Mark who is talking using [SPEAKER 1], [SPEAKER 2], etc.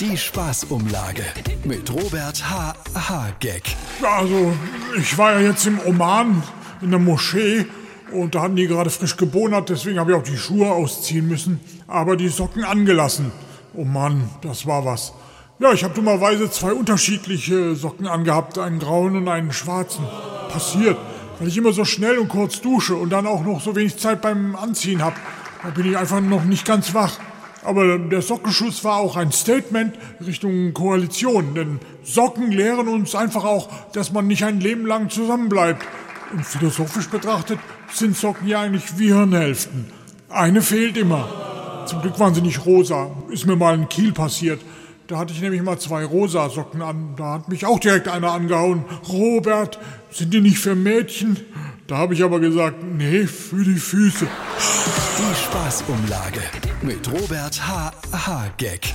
[SPEAKER 1] Die Spaßumlage mit Robert H. H. Gag.
[SPEAKER 2] Also, ich war ja jetzt im Oman in der Moschee und da hatten die gerade frisch gebonert, deswegen habe ich auch die Schuhe ausziehen müssen, aber die Socken angelassen. Oh Mann, das war was. Ja, ich habe dummerweise zwei unterschiedliche Socken angehabt, einen grauen und einen schwarzen. Passiert, weil ich immer so schnell und kurz dusche und dann auch noch so wenig Zeit beim Anziehen habe. Da bin ich einfach noch nicht ganz wach. Aber der Sockenschuss war auch ein Statement Richtung Koalition, denn Socken lehren uns einfach auch, dass man nicht ein Leben lang zusammenbleibt. Und philosophisch betrachtet sind Socken ja eigentlich wie Hirnhälften. Eine fehlt immer. Zum Glück waren sie nicht rosa. Ist mir mal in Kiel passiert. Da hatte ich nämlich mal zwei rosa Socken an. Da hat mich auch direkt einer angehauen. Robert, sind die nicht für Mädchen? Da habe ich aber gesagt, nee, für die Füße.
[SPEAKER 1] Die Spaßumlage mit Robert H. H. Gag.